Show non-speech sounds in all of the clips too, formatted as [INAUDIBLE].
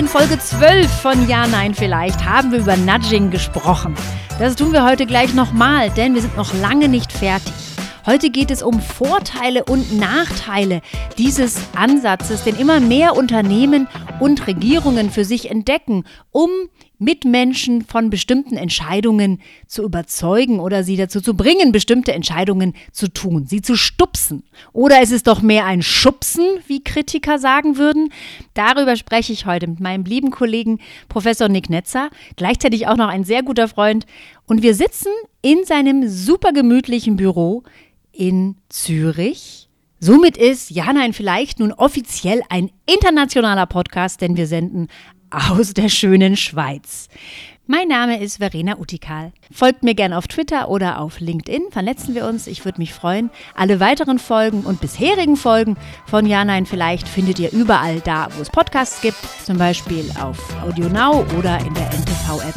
in Folge 12 von Ja, Nein, vielleicht haben wir über Nudging gesprochen. Das tun wir heute gleich nochmal, denn wir sind noch lange nicht fertig. Heute geht es um Vorteile und Nachteile dieses Ansatzes, den immer mehr Unternehmen und Regierungen für sich entdecken, um Mitmenschen von bestimmten Entscheidungen zu überzeugen oder sie dazu zu bringen, bestimmte Entscheidungen zu tun, sie zu stupsen. Oder ist es doch mehr ein Schubsen, wie Kritiker sagen würden? Darüber spreche ich heute mit meinem lieben Kollegen Professor Nick Netzer, gleichzeitig auch noch ein sehr guter Freund. Und wir sitzen in seinem super gemütlichen Büro in Zürich. Somit ist Ja, nein, vielleicht nun offiziell ein internationaler Podcast, denn wir senden aus der schönen Schweiz. Mein Name ist Verena Utikal. Folgt mir gerne auf Twitter oder auf LinkedIn, vernetzen wir uns, ich würde mich freuen. Alle weiteren Folgen und bisherigen Folgen von Ja, Nein, vielleicht findet ihr überall da, wo es Podcasts gibt, zum Beispiel auf AudioNow oder in der NTV-App.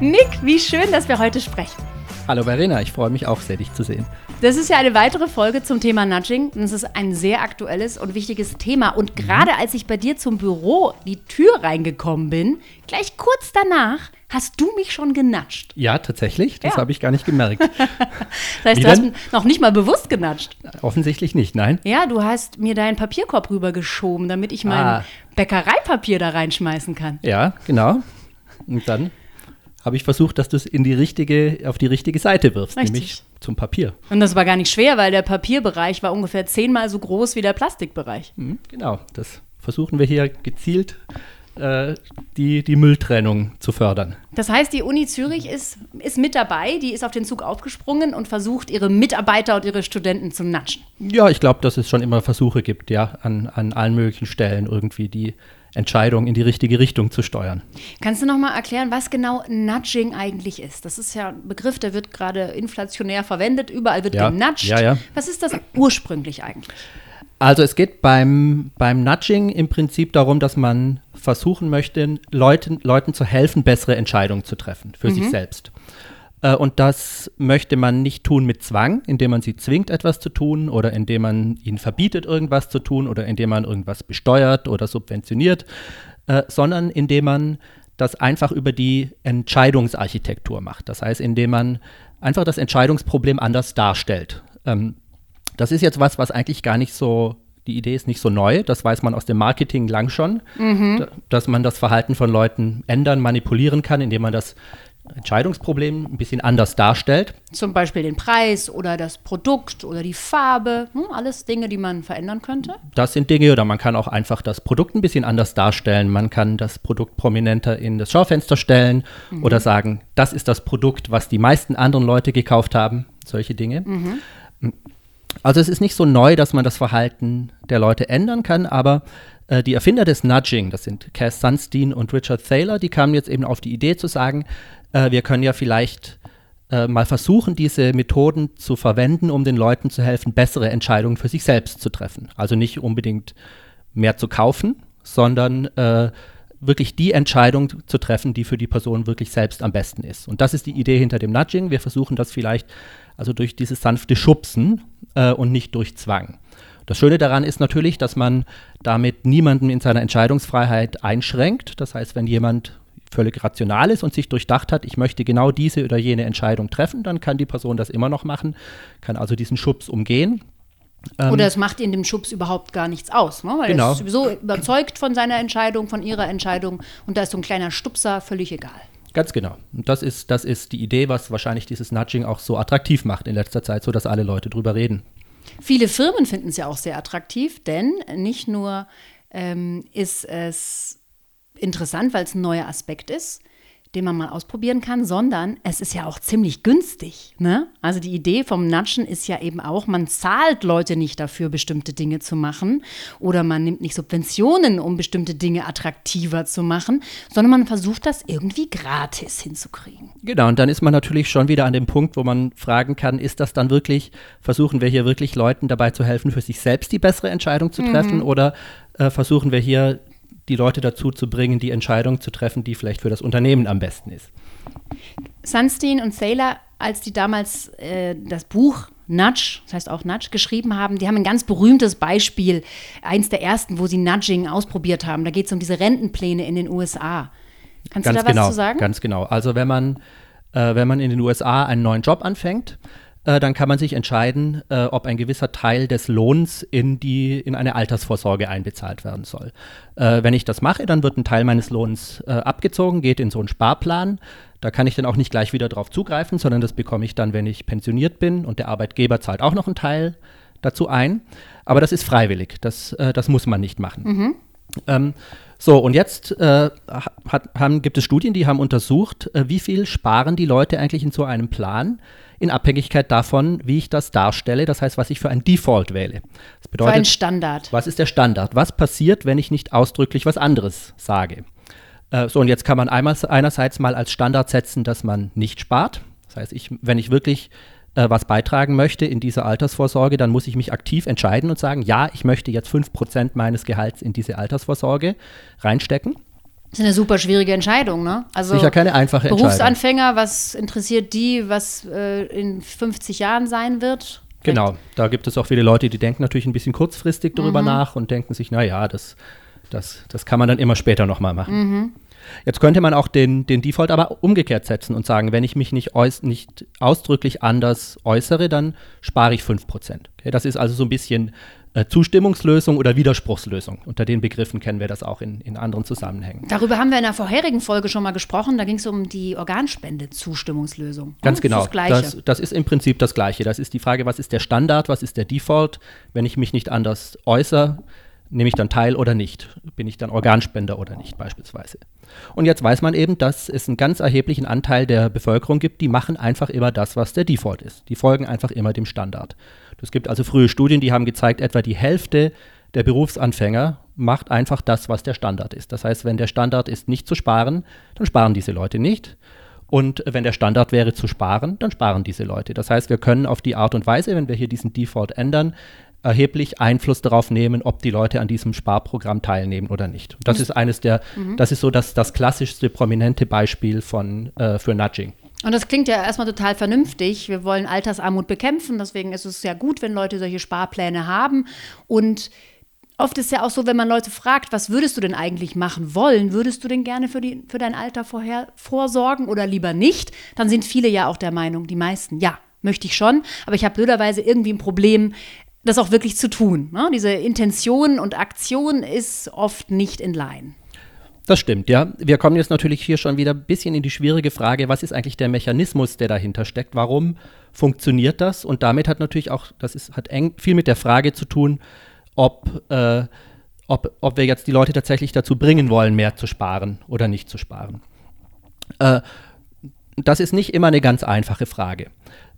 Nick, wie schön, dass wir heute sprechen. Hallo Verena, ich freue mich auch sehr, dich zu sehen. Das ist ja eine weitere Folge zum Thema Nudging. Und es ist ein sehr aktuelles und wichtiges Thema. Und gerade als ich bei dir zum Büro die Tür reingekommen bin, gleich kurz danach, hast du mich schon genatscht. Ja, tatsächlich. Das ja. habe ich gar nicht gemerkt. [LAUGHS] das heißt, Wie du denn? hast noch nicht mal bewusst genatscht. Offensichtlich nicht, nein. Ja, du hast mir deinen Papierkorb rübergeschoben, damit ich mein ah. Bäckereipapier da reinschmeißen kann. Ja, genau. Und dann habe ich versucht, dass du es in die richtige, auf die richtige Seite wirfst, Richtig. nämlich zum Papier. Und das war gar nicht schwer, weil der Papierbereich war ungefähr zehnmal so groß wie der Plastikbereich. Mhm, genau, das versuchen wir hier gezielt äh, die, die Mülltrennung zu fördern. Das heißt, die Uni Zürich ist, ist mit dabei, die ist auf den Zug aufgesprungen und versucht, ihre Mitarbeiter und ihre Studenten zu natschen. Ja, ich glaube, dass es schon immer Versuche gibt, ja, an, an allen möglichen Stellen irgendwie die Entscheidung in die richtige Richtung zu steuern. Kannst du noch mal erklären, was genau Nudging eigentlich ist? Das ist ja ein Begriff, der wird gerade inflationär verwendet. Überall wird ja, genudged. Ja, ja. Was ist das ursprünglich eigentlich? Also es geht beim, beim Nudging im Prinzip darum, dass man versuchen möchte, Leuten, Leuten zu helfen, bessere Entscheidungen zu treffen für mhm. sich selbst. Äh, und das möchte man nicht tun mit Zwang, indem man sie zwingt, etwas zu tun oder indem man ihnen verbietet, irgendwas zu tun oder indem man irgendwas besteuert oder subventioniert, äh, sondern indem man das einfach über die Entscheidungsarchitektur macht. Das heißt, indem man einfach das Entscheidungsproblem anders darstellt. Ähm, das ist jetzt was, was eigentlich gar nicht so die Idee ist nicht so neu, das weiß man aus dem Marketing lang schon, mhm. dass man das Verhalten von Leuten ändern, manipulieren kann, indem man das Entscheidungsproblem ein bisschen anders darstellt. Zum Beispiel den Preis oder das Produkt oder die Farbe, hm, alles Dinge, die man verändern könnte. Das sind Dinge, oder man kann auch einfach das Produkt ein bisschen anders darstellen. Man kann das Produkt prominenter in das Schaufenster stellen mhm. oder sagen, das ist das Produkt, was die meisten anderen Leute gekauft haben. Solche Dinge. Mhm. Also es ist nicht so neu, dass man das Verhalten der Leute ändern kann, aber äh, die Erfinder des Nudging, das sind Cass Sunstein und Richard Thaler, die kamen jetzt eben auf die Idee zu sagen, äh, wir können ja vielleicht äh, mal versuchen, diese Methoden zu verwenden, um den Leuten zu helfen, bessere Entscheidungen für sich selbst zu treffen. Also nicht unbedingt mehr zu kaufen, sondern äh, wirklich die Entscheidung zu treffen, die für die Person wirklich selbst am besten ist. Und das ist die Idee hinter dem Nudging. Wir versuchen das vielleicht also durch dieses sanfte Schubsen äh, und nicht durch Zwang. Das Schöne daran ist natürlich, dass man damit niemanden in seiner Entscheidungsfreiheit einschränkt. Das heißt, wenn jemand völlig rational ist und sich durchdacht hat, ich möchte genau diese oder jene Entscheidung treffen, dann kann die Person das immer noch machen, kann also diesen Schubs umgehen. Ähm, oder es macht in dem Schubs überhaupt gar nichts aus, ne? weil genau. er ist sowieso überzeugt von seiner Entscheidung, von ihrer Entscheidung und da ist so ein kleiner Stupser völlig egal. Ganz genau. Und das ist, das ist die Idee, was wahrscheinlich dieses Nudging auch so attraktiv macht in letzter Zeit, so dass alle Leute drüber reden. Viele Firmen finden es ja auch sehr attraktiv, denn nicht nur ähm, ist es interessant, weil es ein neuer Aspekt ist, den man mal ausprobieren kann, sondern es ist ja auch ziemlich günstig. Ne? Also die Idee vom Natschen ist ja eben auch, man zahlt Leute nicht dafür, bestimmte Dinge zu machen oder man nimmt nicht Subventionen, um bestimmte Dinge attraktiver zu machen, sondern man versucht das irgendwie gratis hinzukriegen. Genau, und dann ist man natürlich schon wieder an dem Punkt, wo man fragen kann, ist das dann wirklich, versuchen wir hier wirklich Leuten dabei zu helfen, für sich selbst die bessere Entscheidung zu treffen mhm. oder äh, versuchen wir hier die Leute dazu zu bringen, die Entscheidung zu treffen, die vielleicht für das Unternehmen am besten ist. Sunstein und Saylor, als die damals äh, das Buch Nudge, das heißt auch Nudge, geschrieben haben. Die haben ein ganz berühmtes Beispiel, eins der ersten, wo sie Nudging ausprobiert haben. Da geht es um diese Rentenpläne in den USA. Kannst ganz du da genau, was zu sagen? Ganz genau. Also wenn man, äh, wenn man in den USA einen neuen Job anfängt, äh, dann kann man sich entscheiden, äh, ob ein gewisser Teil des Lohns in, die, in eine Altersvorsorge einbezahlt werden soll. Äh, wenn ich das mache, dann wird ein Teil meines Lohns äh, abgezogen, geht in so einen Sparplan. Da kann ich dann auch nicht gleich wieder drauf zugreifen, sondern das bekomme ich dann, wenn ich pensioniert bin und der Arbeitgeber zahlt auch noch einen Teil dazu ein. Aber das ist freiwillig, das, äh, das muss man nicht machen. Mhm. Ähm, so, und jetzt äh, hat, haben, gibt es Studien, die haben untersucht, äh, wie viel sparen die Leute eigentlich in so einem Plan in Abhängigkeit davon, wie ich das darstelle, das heißt, was ich für ein Default wähle. Das bedeutet, für ein Standard. Was ist der Standard? Was passiert, wenn ich nicht ausdrücklich was anderes sage? Äh, so, und jetzt kann man einmal, einerseits mal als Standard setzen, dass man nicht spart. Das heißt, ich, wenn ich wirklich äh, was beitragen möchte in dieser Altersvorsorge, dann muss ich mich aktiv entscheiden und sagen, ja, ich möchte jetzt 5% meines Gehalts in diese Altersvorsorge reinstecken. Das ist eine super schwierige Entscheidung, ne? Also Sicher keine einfache Berufsanfänger, was interessiert die, was äh, in 50 Jahren sein wird? Genau, da gibt es auch viele Leute, die denken natürlich ein bisschen kurzfristig darüber mhm. nach und denken sich, naja, das, das, das kann man dann immer später nochmal machen. Mhm. Jetzt könnte man auch den, den Default aber umgekehrt setzen und sagen, wenn ich mich nicht, nicht ausdrücklich anders äußere, dann spare ich 5%. Okay, das ist also so ein bisschen äh, Zustimmungslösung oder Widerspruchslösung. Unter den Begriffen kennen wir das auch in, in anderen Zusammenhängen. Darüber haben wir in der vorherigen Folge schon mal gesprochen. Da ging es um die Organspende-Zustimmungslösung. Ganz genau. Das, das, das, ist im Prinzip das Gleiche. Das ist die Frage, was ist der Standard, was ist der Default? Wenn ich mich nicht anders äußere, nehme ich dann teil oder nicht? Bin ich dann Organspender oder nicht beispielsweise? Und jetzt weiß man eben, dass es einen ganz erheblichen Anteil der Bevölkerung gibt, die machen einfach immer das, was der Default ist. Die folgen einfach immer dem Standard. Es gibt also frühe Studien, die haben gezeigt, etwa die Hälfte der Berufsanfänger macht einfach das, was der Standard ist. Das heißt, wenn der Standard ist, nicht zu sparen, dann sparen diese Leute nicht. Und wenn der Standard wäre zu sparen, dann sparen diese Leute. Das heißt, wir können auf die Art und Weise, wenn wir hier diesen Default ändern, erheblich Einfluss darauf nehmen, ob die Leute an diesem Sparprogramm teilnehmen oder nicht. Das ist eines der, mhm. das ist so das, das klassischste prominente Beispiel von, äh, für Nudging. Und das klingt ja erstmal total vernünftig. Wir wollen Altersarmut bekämpfen, deswegen ist es ja gut, wenn Leute solche Sparpläne haben. Und oft ist ja auch so, wenn man Leute fragt, was würdest du denn eigentlich machen wollen? Würdest du denn gerne für, die, für dein Alter vorher vorsorgen oder lieber nicht? Dann sind viele ja auch der Meinung, die meisten, ja, möchte ich schon, aber ich habe blöderweise irgendwie ein Problem, das auch wirklich zu tun. Ne? Diese Intention und Aktion ist oft nicht in Line. Das stimmt, ja. Wir kommen jetzt natürlich hier schon wieder ein bisschen in die schwierige Frage, was ist eigentlich der Mechanismus, der dahinter steckt? Warum funktioniert das? Und damit hat natürlich auch, das ist, hat eng viel mit der Frage zu tun, ob, äh, ob, ob wir jetzt die Leute tatsächlich dazu bringen wollen, mehr zu sparen oder nicht zu sparen. Äh, das ist nicht immer eine ganz einfache Frage.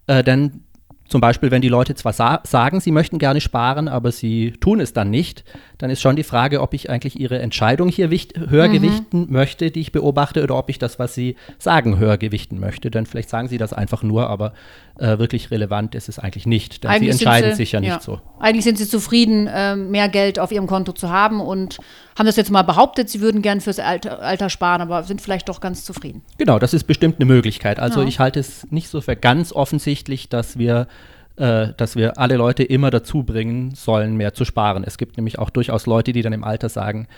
Äh, denn zum Beispiel, wenn die Leute zwar sa sagen, sie möchten gerne sparen, aber sie tun es dann nicht, dann ist schon die Frage, ob ich eigentlich ihre Entscheidung hier höher mhm. gewichten möchte, die ich beobachte, oder ob ich das, was sie sagen, höher gewichten möchte. Denn vielleicht sagen sie das einfach nur, aber äh, wirklich relevant ist es eigentlich nicht. Denn eigentlich sie entscheiden sie, sich ja nicht ja. so. Eigentlich sind sie zufrieden, äh, mehr Geld auf ihrem Konto zu haben und haben das jetzt mal behauptet, sie würden gern fürs Alter, Alter sparen, aber sind vielleicht doch ganz zufrieden. Genau, das ist bestimmt eine Möglichkeit. Also ja. ich halte es nicht so für ganz offensichtlich, dass wir äh, dass wir alle Leute immer dazu bringen sollen, mehr zu sparen. Es gibt nämlich auch durchaus Leute, die dann im Alter sagen,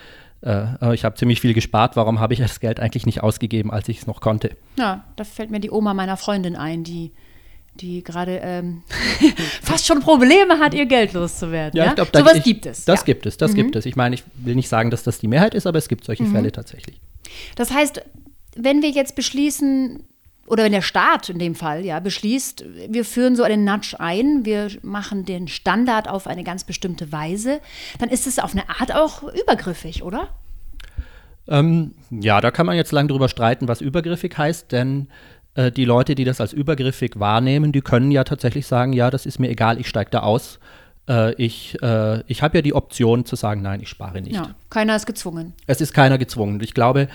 äh, oh, ich habe ziemlich viel gespart, warum habe ich das Geld eigentlich nicht ausgegeben, als ich es noch konnte? Ja, da fällt mir die Oma meiner Freundin ein, die die gerade ähm, [LAUGHS] fast schon Probleme hat, ihr Geld loszuwerden. Ja, ja? Glaub, Sowas ich, gibt es. Das ja. gibt es, das mhm. gibt es. Ich meine, ich will nicht sagen, dass das die Mehrheit ist, aber es gibt solche mhm. Fälle tatsächlich. Das heißt, wenn wir jetzt beschließen, oder wenn der Staat in dem Fall ja beschließt, wir führen so einen Nudge ein, wir machen den Standard auf eine ganz bestimmte Weise, dann ist es auf eine Art auch übergriffig, oder? Ähm, ja, da kann man jetzt lang drüber streiten, was übergriffig heißt, denn äh, die Leute, die das als übergriffig wahrnehmen, die können ja tatsächlich sagen, ja, das ist mir egal, ich steige da aus. Äh, ich äh, ich habe ja die Option zu sagen, nein, ich spare nicht. Ja, keiner ist gezwungen. Es ist keiner gezwungen. Ich glaube,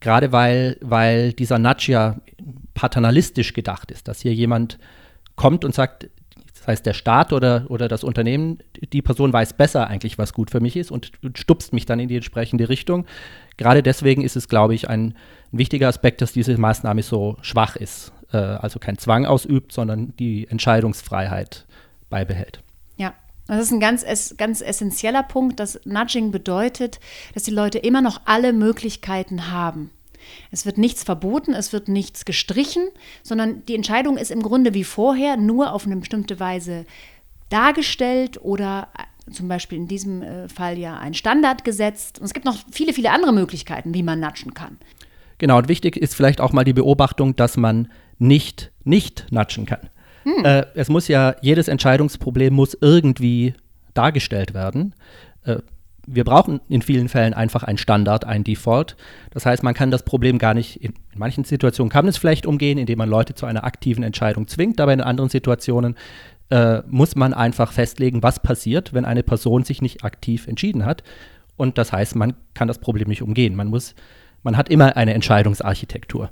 gerade weil, weil dieser Nudge ja paternalistisch gedacht ist, dass hier jemand kommt und sagt, das heißt der Staat oder, oder das Unternehmen, die Person weiß besser eigentlich, was gut für mich ist und, stupst mich dann in die entsprechende Richtung. Gerade deswegen ist es, glaube ich, ein, ein wichtiger Aspekt, dass diese Maßnahme so schwach ist. Äh, also kein Zwang ausübt, sondern die Entscheidungsfreiheit beibehält. Ja, das ist ein ganz, ganz essentieller Punkt, dass Nudging bedeutet, dass die Leute immer noch alle Möglichkeiten haben. Es wird nichts verboten, es wird nichts gestrichen, sondern die Entscheidung ist im Grunde wie vorher nur auf eine bestimmte Weise dargestellt oder äh, zum Beispiel in diesem äh, Fall ja ein Standard gesetzt. Und es gibt noch viele, viele andere Möglichkeiten, wie man natschen kann. Genau, und wichtig ist vielleicht auch mal die Beobachtung, dass man nicht nicht natschen kann. Hm. Äh, es muss ja, jedes Entscheidungsproblem muss irgendwie dargestellt werden. Äh, wir brauchen in vielen Fällen einfach ein Standard, ein Default. Das heißt, man kann das Problem gar nicht, in, in manchen Situationen kann man es vielleicht umgehen, indem man Leute zu einer aktiven Entscheidung zwingt, aber in anderen Situationen äh, muss man einfach festlegen, was passiert, wenn eine Person sich nicht aktiv entschieden hat. Und das heißt, man kann das Problem nicht umgehen. Man muss, man hat immer eine Entscheidungsarchitektur.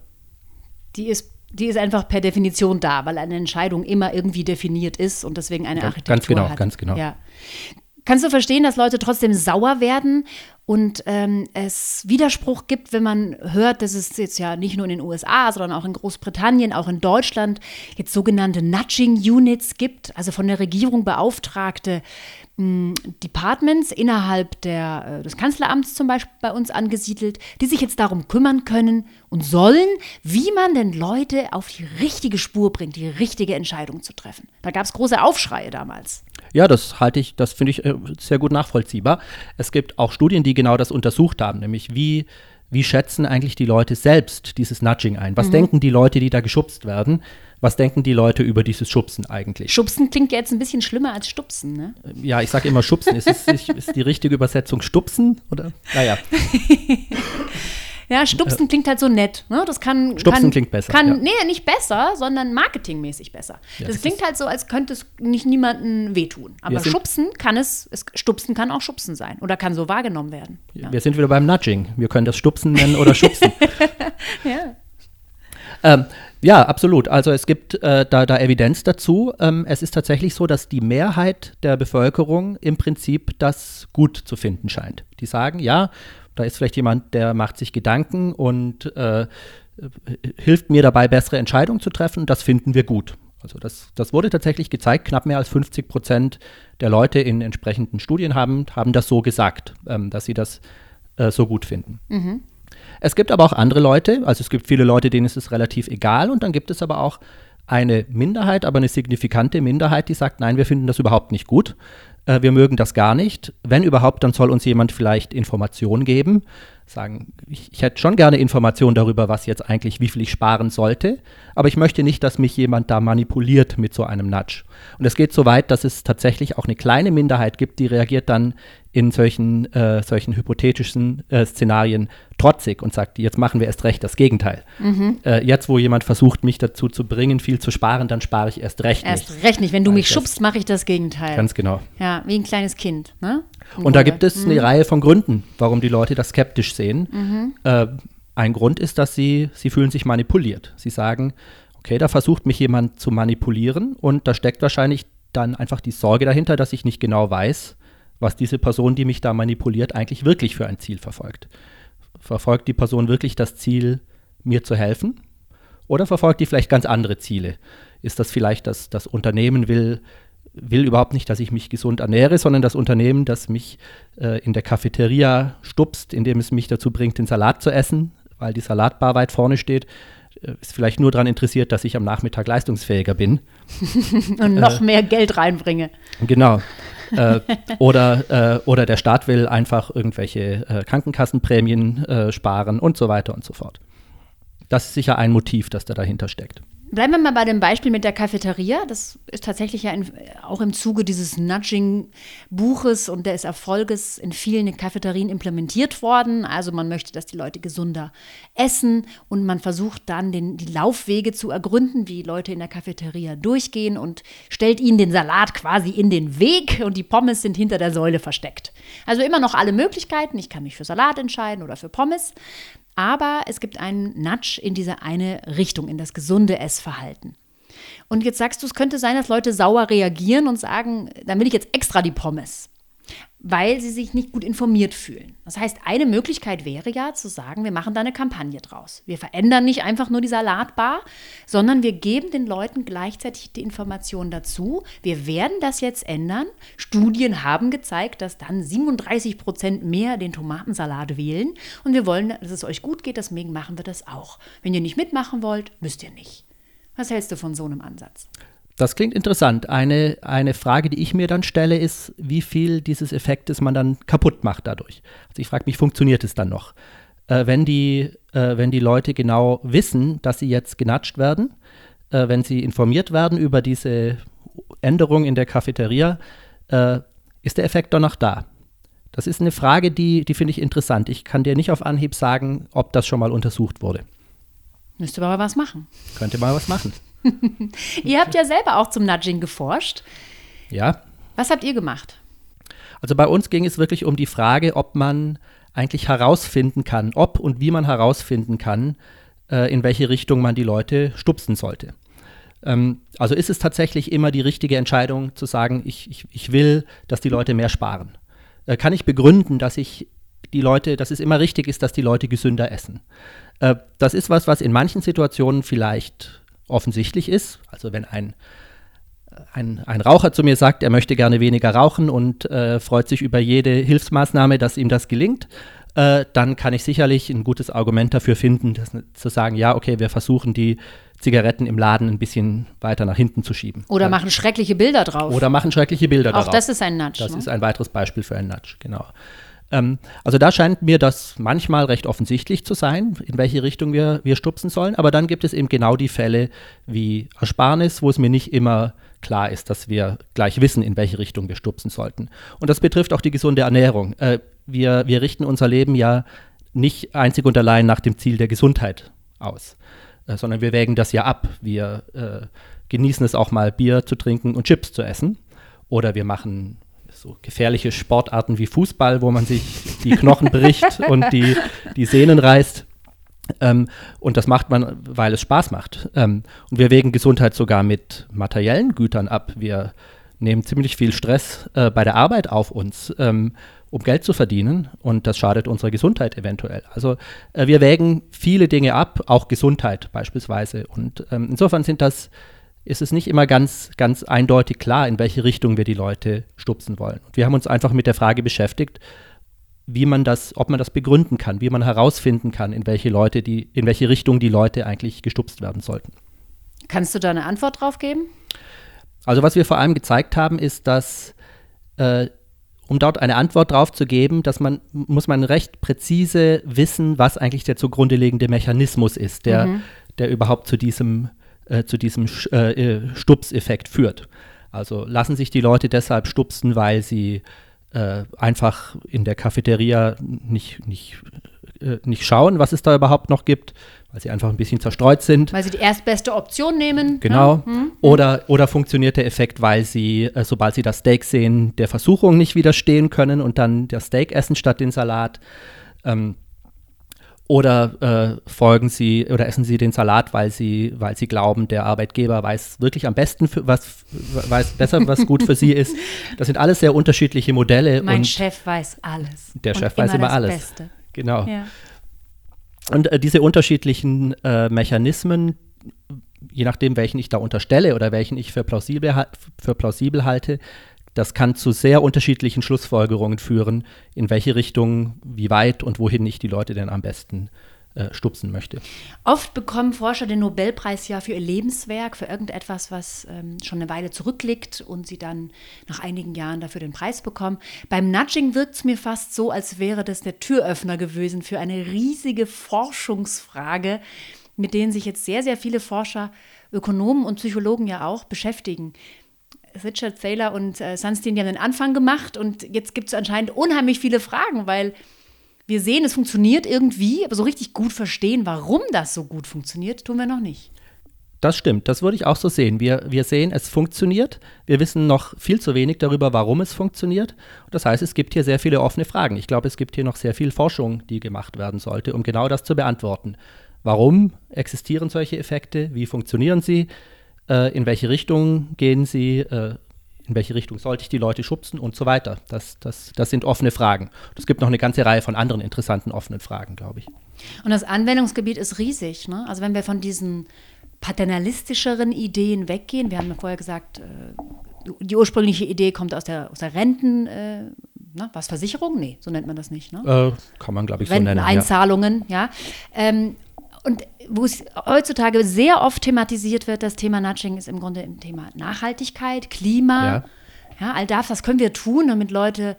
Die ist die ist einfach per Definition da, weil eine Entscheidung immer irgendwie definiert ist und deswegen eine Architektur ganz genau, hat. Ganz genau, ja. Kannst du verstehen, dass Leute trotzdem sauer werden und ähm, es Widerspruch gibt, wenn man hört, dass es jetzt ja nicht nur in den USA, sondern auch in Großbritannien, auch in Deutschland jetzt sogenannte Nudging Units gibt, also von der Regierung beauftragte Departments innerhalb der, äh, des Kanzleramts zum Beispiel bei uns angesiedelt, die sich jetzt darum kümmern können und sollen, wie man denn Leute auf die richtige Spur bringt, die richtige Entscheidung zu treffen. Da gab es große Aufschreie damals. Ja, das halte ich, das finde ich äh, sehr gut nachvollziehbar. Es gibt auch Studien, die genau das untersucht haben, nämlich wie wie schätzen eigentlich die Leute selbst dieses Nudging ein? Was mhm. denken die Leute, die da geschubst werden? Was denken die Leute über dieses Schubsen eigentlich? Schubsen klingt ja jetzt ein bisschen schlimmer als Stupsen, ne? Ja, ich sage immer Schubsen. ist, es, ist die richtige Übersetzung Stupsen? Oder? Naja. [LAUGHS] Ja, Stupsen klingt halt so nett. Ne? Das kann, Stupsen kann, klingt besser. Kann, ja. Nee, nicht besser, sondern marketingmäßig besser. Ja, das, das klingt halt so, als könnte es nicht niemandem wehtun. Aber Schubsen kann es, es, Stupsen kann auch Schubsen sein oder kann so wahrgenommen werden. Ja. Wir sind wieder beim Nudging. Wir können das Stupsen nennen oder Schubsen. [LAUGHS] ja. Ähm, ja, absolut. Also es gibt äh, da, da, Evidenz dazu. Ähm, es ist tatsächlich so, dass die Mehrheit der Bevölkerung im Prinzip das gut zu finden scheint. Die sagen, ja, da ist vielleicht jemand, der macht sich Gedanken und äh, hilft mir dabei, bessere Entscheidungen zu treffen. Das finden wir gut. Also das, das wurde tatsächlich gezeigt. Knapp mehr als 50 Prozent der Leute in entsprechenden Studien haben, haben das so gesagt, ähm, dass sie das äh, so gut finden. Mhm. Es gibt aber auch andere Leute, also es gibt viele Leute, denen ist es relativ egal und dann gibt es aber auch eine Minderheit, aber eine signifikante Minderheit, die sagt, nein, wir finden das überhaupt nicht gut. Äh, wir mögen das gar nicht. Wenn überhaupt, dann soll uns jemand vielleicht Informationen geben. Sagen, ich, ich hätte schon gerne Informationen darüber, was jetzt eigentlich, wie viel ich sparen sollte. Aber ich möchte nicht, dass mich jemand da manipuliert mit so einem Nudge. Und es geht so weit, dass es tatsächlich auch eine kleine Minderheit gibt, die reagiert dann in solchen, äh, solchen hypothetischen äh, Szenarien trotzig und sagt, jetzt machen wir erst recht das Gegenteil. Mhm. Äh, jetzt, wo jemand versucht, mich dazu zu bringen, viel zu sparen, dann spare ich erst recht erst nicht. Erst recht nicht. Wenn du mich schubst, mache ich das Gegenteil. Ganz genau. Ja, wie ein kleines Kind. Ne? Und da gibt es mhm. eine Reihe von Gründen, warum die Leute das skeptisch sehen. Mhm. Äh, ein Grund ist, dass sie, sie fühlen sich manipuliert. Sie sagen, okay, da versucht mich jemand zu manipulieren und da steckt wahrscheinlich dann einfach die Sorge dahinter, dass ich nicht genau weiß, was diese Person, die mich da manipuliert, eigentlich wirklich für ein Ziel verfolgt. Verfolgt die Person wirklich das Ziel, mir zu helfen? Oder verfolgt die vielleicht ganz andere Ziele? Ist das vielleicht, dass das Unternehmen will, will überhaupt nicht, dass ich mich gesund ernähre, sondern das Unternehmen, das mich äh, in der Cafeteria stupst, indem es mich dazu bringt, den Salat zu essen, weil die Salatbar weit vorne steht, äh, ist vielleicht nur daran interessiert, dass ich am Nachmittag leistungsfähiger bin. [LAUGHS] Und noch äh, mehr Geld reinbringe. Genau äh, oder, äh, oder der Staat will einfach irgendwelche äh, Krankenkassenprämien äh, sparen und so weiter und so fort. Das ist sicher ein Motiv, das da dahinter steckt. Bleiben wir mal bei dem Beispiel mit der Cafeteria. Das ist tatsächlich ja in, auch im Zuge dieses Nudging-Buches und des Erfolges in vielen Cafeterien implementiert worden. Also man möchte, dass die Leute gesunder essen und man versucht dann den, die Laufwege zu ergründen, wie Leute in der Cafeteria durchgehen und stellt ihnen den Salat quasi in den Weg und die Pommes sind hinter der Säule versteckt. Also immer noch alle Möglichkeiten. Ich kann mich für Salat entscheiden oder für Pommes. Aber es gibt einen Nudge in diese eine Richtung, in das gesunde Essverhalten. Und jetzt sagst du, es könnte sein, dass Leute sauer reagieren und sagen, dann will ich jetzt extra die Pommes. Weil sie sich nicht gut informiert fühlen. Das heißt, eine Möglichkeit wäre ja zu sagen, wir machen da eine Kampagne draus. Wir verändern nicht einfach nur die Salatbar, sondern wir geben den Leuten gleichzeitig die Information dazu. Wir werden das jetzt ändern. Studien haben gezeigt, dass dann 37 Prozent mehr den Tomatensalat wählen. Und wir wollen, dass es euch gut geht, deswegen machen wir das auch. Wenn ihr nicht mitmachen wollt, müsst ihr nicht. Was hältst du von so einem Ansatz? Das klingt interessant. Eine, eine Frage, die ich mir dann stelle, ist, wie viel dieses Effektes man dann kaputt macht dadurch. Also ich frage mich, funktioniert es dann noch? Äh, wenn, die, äh, wenn die Leute genau wissen, dass sie jetzt genatscht werden, äh, wenn sie informiert werden über diese Änderung in der Cafeteria, äh, ist der Effekt doch noch da? Das ist eine Frage, die, die finde ich interessant. Ich kann dir nicht auf Anhieb sagen, ob das schon mal untersucht wurde. Müsste aber was machen. Könnte mal was machen. [LAUGHS] ihr habt ja selber auch zum Nudging geforscht. Ja. Was habt ihr gemacht? Also bei uns ging es wirklich um die Frage, ob man eigentlich herausfinden kann, ob und wie man herausfinden kann, äh, in welche Richtung man die Leute stupsen sollte. Ähm, also ist es tatsächlich immer die richtige Entscheidung zu sagen, ich, ich, ich will, dass die Leute mehr sparen. Äh, kann ich begründen, dass ich die Leute, dass es immer richtig ist, dass die Leute gesünder essen. Äh, das ist was, was in manchen Situationen vielleicht offensichtlich ist. Also wenn ein, ein, ein Raucher zu mir sagt, er möchte gerne weniger rauchen und äh, freut sich über jede Hilfsmaßnahme, dass ihm das gelingt, äh, dann kann ich sicherlich ein gutes Argument dafür finden, das, zu sagen, ja, okay, wir versuchen die Zigaretten im Laden ein bisschen weiter nach hinten zu schieben. Oder machen schreckliche Bilder drauf. Oder machen schreckliche Bilder Auch drauf. das ist ein Nudge. Das ne? ist ein weiteres Beispiel für einen Nudge, genau. Ähm, also da scheint mir das manchmal recht offensichtlich zu sein, in welche Richtung wir, wir stupsen sollen. Aber dann gibt es eben genau die Fälle wie Ersparnis, wo es mir nicht immer klar ist, dass wir gleich wissen, in welche Richtung wir stupsen sollten. Und das betrifft auch die gesunde Ernährung. Äh, wir, wir richten unser Leben ja nicht einzig und allein nach dem Ziel der Gesundheit aus, äh, sondern wir wägen das ja ab. Wir äh, genießen es auch mal, Bier zu trinken und Chips zu essen. Oder wir machen so gefährliche Sportarten wie Fußball, wo man sich die Knochen bricht [LAUGHS] und die, die Sehnen reißt. Ähm, und das macht man, weil es Spaß macht. Ähm, und wir wägen Gesundheit sogar mit materiellen Gütern ab. Wir nehmen ziemlich viel Stress äh, bei der Arbeit auf uns, ähm, um Geld zu verdienen. Und das schadet unserer Gesundheit eventuell. Also äh, wir wägen viele Dinge ab, auch Gesundheit beispielsweise. Und ähm, insofern sind das ist es nicht immer ganz, ganz eindeutig klar, in welche Richtung wir die Leute stupsen wollen. Und wir haben uns einfach mit der Frage beschäftigt, wie man das, ob man das begründen kann, wie man herausfinden kann, in welche Leute die, in welche Richtung die Leute eigentlich gestupst werden sollten. Kannst du da eine Antwort drauf geben? Also was wir vor allem gezeigt haben, ist, dass äh, um dort eine Antwort drauf zu geben, dass man muss man recht präzise wissen, was eigentlich der zugrunde liegende Mechanismus ist, der, mhm. der überhaupt zu diesem äh, zu diesem äh, äh, Stupseffekt führt. Also lassen sich die Leute deshalb stupsen, weil sie äh, einfach in der Cafeteria nicht, nicht, äh, nicht schauen, was es da überhaupt noch gibt, weil sie einfach ein bisschen zerstreut sind. Weil sie die erstbeste Option nehmen. Genau. Ja. Hm, hm. Oder, oder funktioniert der Effekt, weil sie, äh, sobald sie das Steak sehen, der Versuchung nicht widerstehen können und dann das Steak essen statt den Salat. Ähm, oder äh, folgen Sie oder essen Sie den Salat, weil Sie, weil Sie glauben, der Arbeitgeber weiß wirklich am besten, für was, weiß besser, was gut für Sie ist. Das sind alles sehr unterschiedliche Modelle. Mein Chef weiß alles. Der Chef weiß immer, immer alles. Beste. Genau. Ja. Und äh, diese unterschiedlichen äh, Mechanismen, je nachdem, welchen ich da unterstelle oder welchen ich für plausibel, für plausibel halte, das kann zu sehr unterschiedlichen Schlussfolgerungen führen, in welche Richtung, wie weit und wohin ich die Leute denn am besten äh, stupsen möchte. Oft bekommen Forscher den Nobelpreis ja für ihr Lebenswerk, für irgendetwas, was ähm, schon eine Weile zurückliegt und sie dann nach einigen Jahren dafür den Preis bekommen. Beim Nudging wirkt es mir fast so, als wäre das der Türöffner gewesen für eine riesige Forschungsfrage, mit denen sich jetzt sehr, sehr viele Forscher, Ökonomen und Psychologen ja auch beschäftigen. Richard Thaler und äh, Sunstein, die haben den Anfang gemacht und jetzt gibt es anscheinend unheimlich viele Fragen, weil wir sehen, es funktioniert irgendwie, aber so richtig gut verstehen, warum das so gut funktioniert, tun wir noch nicht. Das stimmt, das würde ich auch so sehen. Wir, wir sehen, es funktioniert. Wir wissen noch viel zu wenig darüber, warum es funktioniert. Das heißt, es gibt hier sehr viele offene Fragen. Ich glaube, es gibt hier noch sehr viel Forschung, die gemacht werden sollte, um genau das zu beantworten. Warum existieren solche Effekte? Wie funktionieren sie? Äh, in welche Richtung gehen sie, äh, in welche Richtung sollte ich die Leute schubsen und so weiter. Das, das, das sind offene Fragen. Es gibt noch eine ganze Reihe von anderen interessanten offenen Fragen, glaube ich. Und das Anwendungsgebiet ist riesig. Ne? Also wenn wir von diesen paternalistischeren Ideen weggehen, wir haben ja vorher gesagt, äh, die ursprüngliche Idee kommt aus der, aus der Renten, äh, na, was Versicherung? Nee, so nennt man das nicht. Ne? Äh, kann man, glaube ich, so nennen. Renteneinzahlungen, ja. ja. Ähm, und wo es heutzutage sehr oft thematisiert wird, das Thema Nudging ist im Grunde im Thema Nachhaltigkeit, Klima. Ja. ja all das, was können wir tun, damit Leute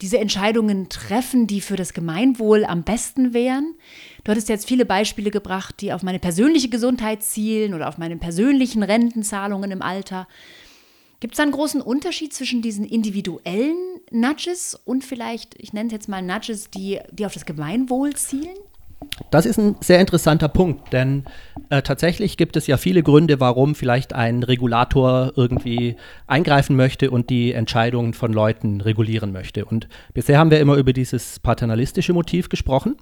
diese Entscheidungen treffen, die für das Gemeinwohl am besten wären. Du hattest jetzt viele Beispiele gebracht, die auf meine persönliche Gesundheit zielen oder auf meine persönlichen Rentenzahlungen im Alter. Gibt es da einen großen Unterschied zwischen diesen individuellen Nudges und vielleicht, ich nenne es jetzt mal Nudges, die, die auf das Gemeinwohl zielen? Das ist ein sehr interessanter Punkt, denn äh, tatsächlich gibt es ja viele Gründe, warum vielleicht ein Regulator irgendwie eingreifen möchte und die Entscheidungen von Leuten regulieren möchte. Und bisher haben wir immer über dieses paternalistische Motiv gesprochen.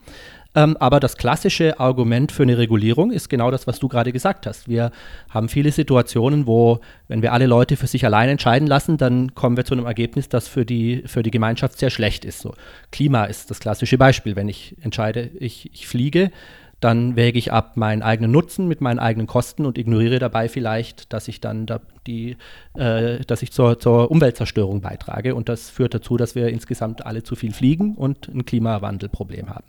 Ähm, aber das klassische Argument für eine Regulierung ist genau das, was du gerade gesagt hast. Wir haben viele Situationen, wo, wenn wir alle Leute für sich allein entscheiden lassen, dann kommen wir zu einem Ergebnis, das für die, für die Gemeinschaft sehr schlecht ist. So, Klima ist das klassische Beispiel. Wenn ich entscheide, ich, ich fliege, dann wäge ich ab meinen eigenen Nutzen mit meinen eigenen Kosten und ignoriere dabei vielleicht, dass ich dann da die, äh, dass ich zur, zur Umweltzerstörung beitrage. Und das führt dazu, dass wir insgesamt alle zu viel fliegen und ein Klimawandelproblem haben.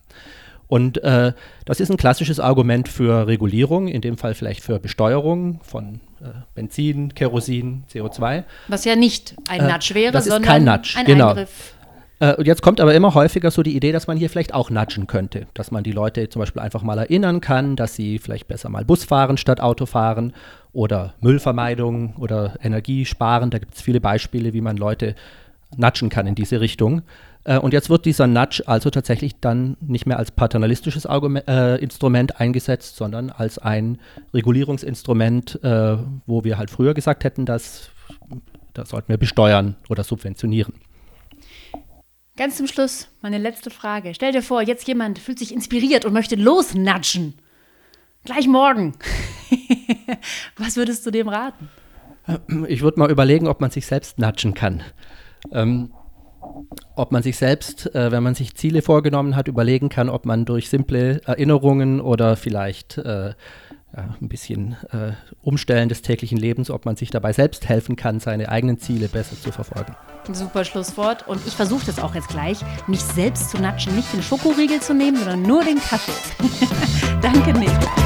Und äh, das ist ein klassisches Argument für Regulierung, in dem Fall vielleicht für Besteuerung von äh, Benzin, Kerosin, CO2. Was ja nicht ein äh, Nudge wäre, das sondern ist kein Nudge, ein genau. Eingriff. Äh, und jetzt kommt aber immer häufiger so die Idee, dass man hier vielleicht auch nudgen könnte, dass man die Leute zum Beispiel einfach mal erinnern kann, dass sie vielleicht besser mal Bus fahren statt Auto fahren oder Müllvermeidung oder Energie sparen. Da gibt es viele Beispiele, wie man Leute nudgen kann in diese Richtung. Äh, und jetzt wird dieser Nudge also tatsächlich dann nicht mehr als paternalistisches Argument, äh, Instrument eingesetzt, sondern als ein Regulierungsinstrument, äh, wo wir halt früher gesagt hätten, dass das sollten wir besteuern oder subventionieren. Ganz zum Schluss meine letzte Frage. Stell dir vor, jetzt jemand fühlt sich inspiriert und möchte losnudgen. Gleich morgen. [LAUGHS] Was würdest du dem raten? Ich würde mal überlegen, ob man sich selbst nudgen kann. Ähm, ob man sich selbst, äh, wenn man sich Ziele vorgenommen hat, überlegen kann, ob man durch simple Erinnerungen oder vielleicht äh, ja, ein bisschen äh, Umstellen des täglichen Lebens, ob man sich dabei selbst helfen kann, seine eigenen Ziele besser zu verfolgen. Super Schlusswort. Und ich versuche das auch jetzt gleich, mich selbst zu natschen, nicht den Schokoriegel zu nehmen, sondern nur den Kaffee. [LAUGHS] Danke, Nick.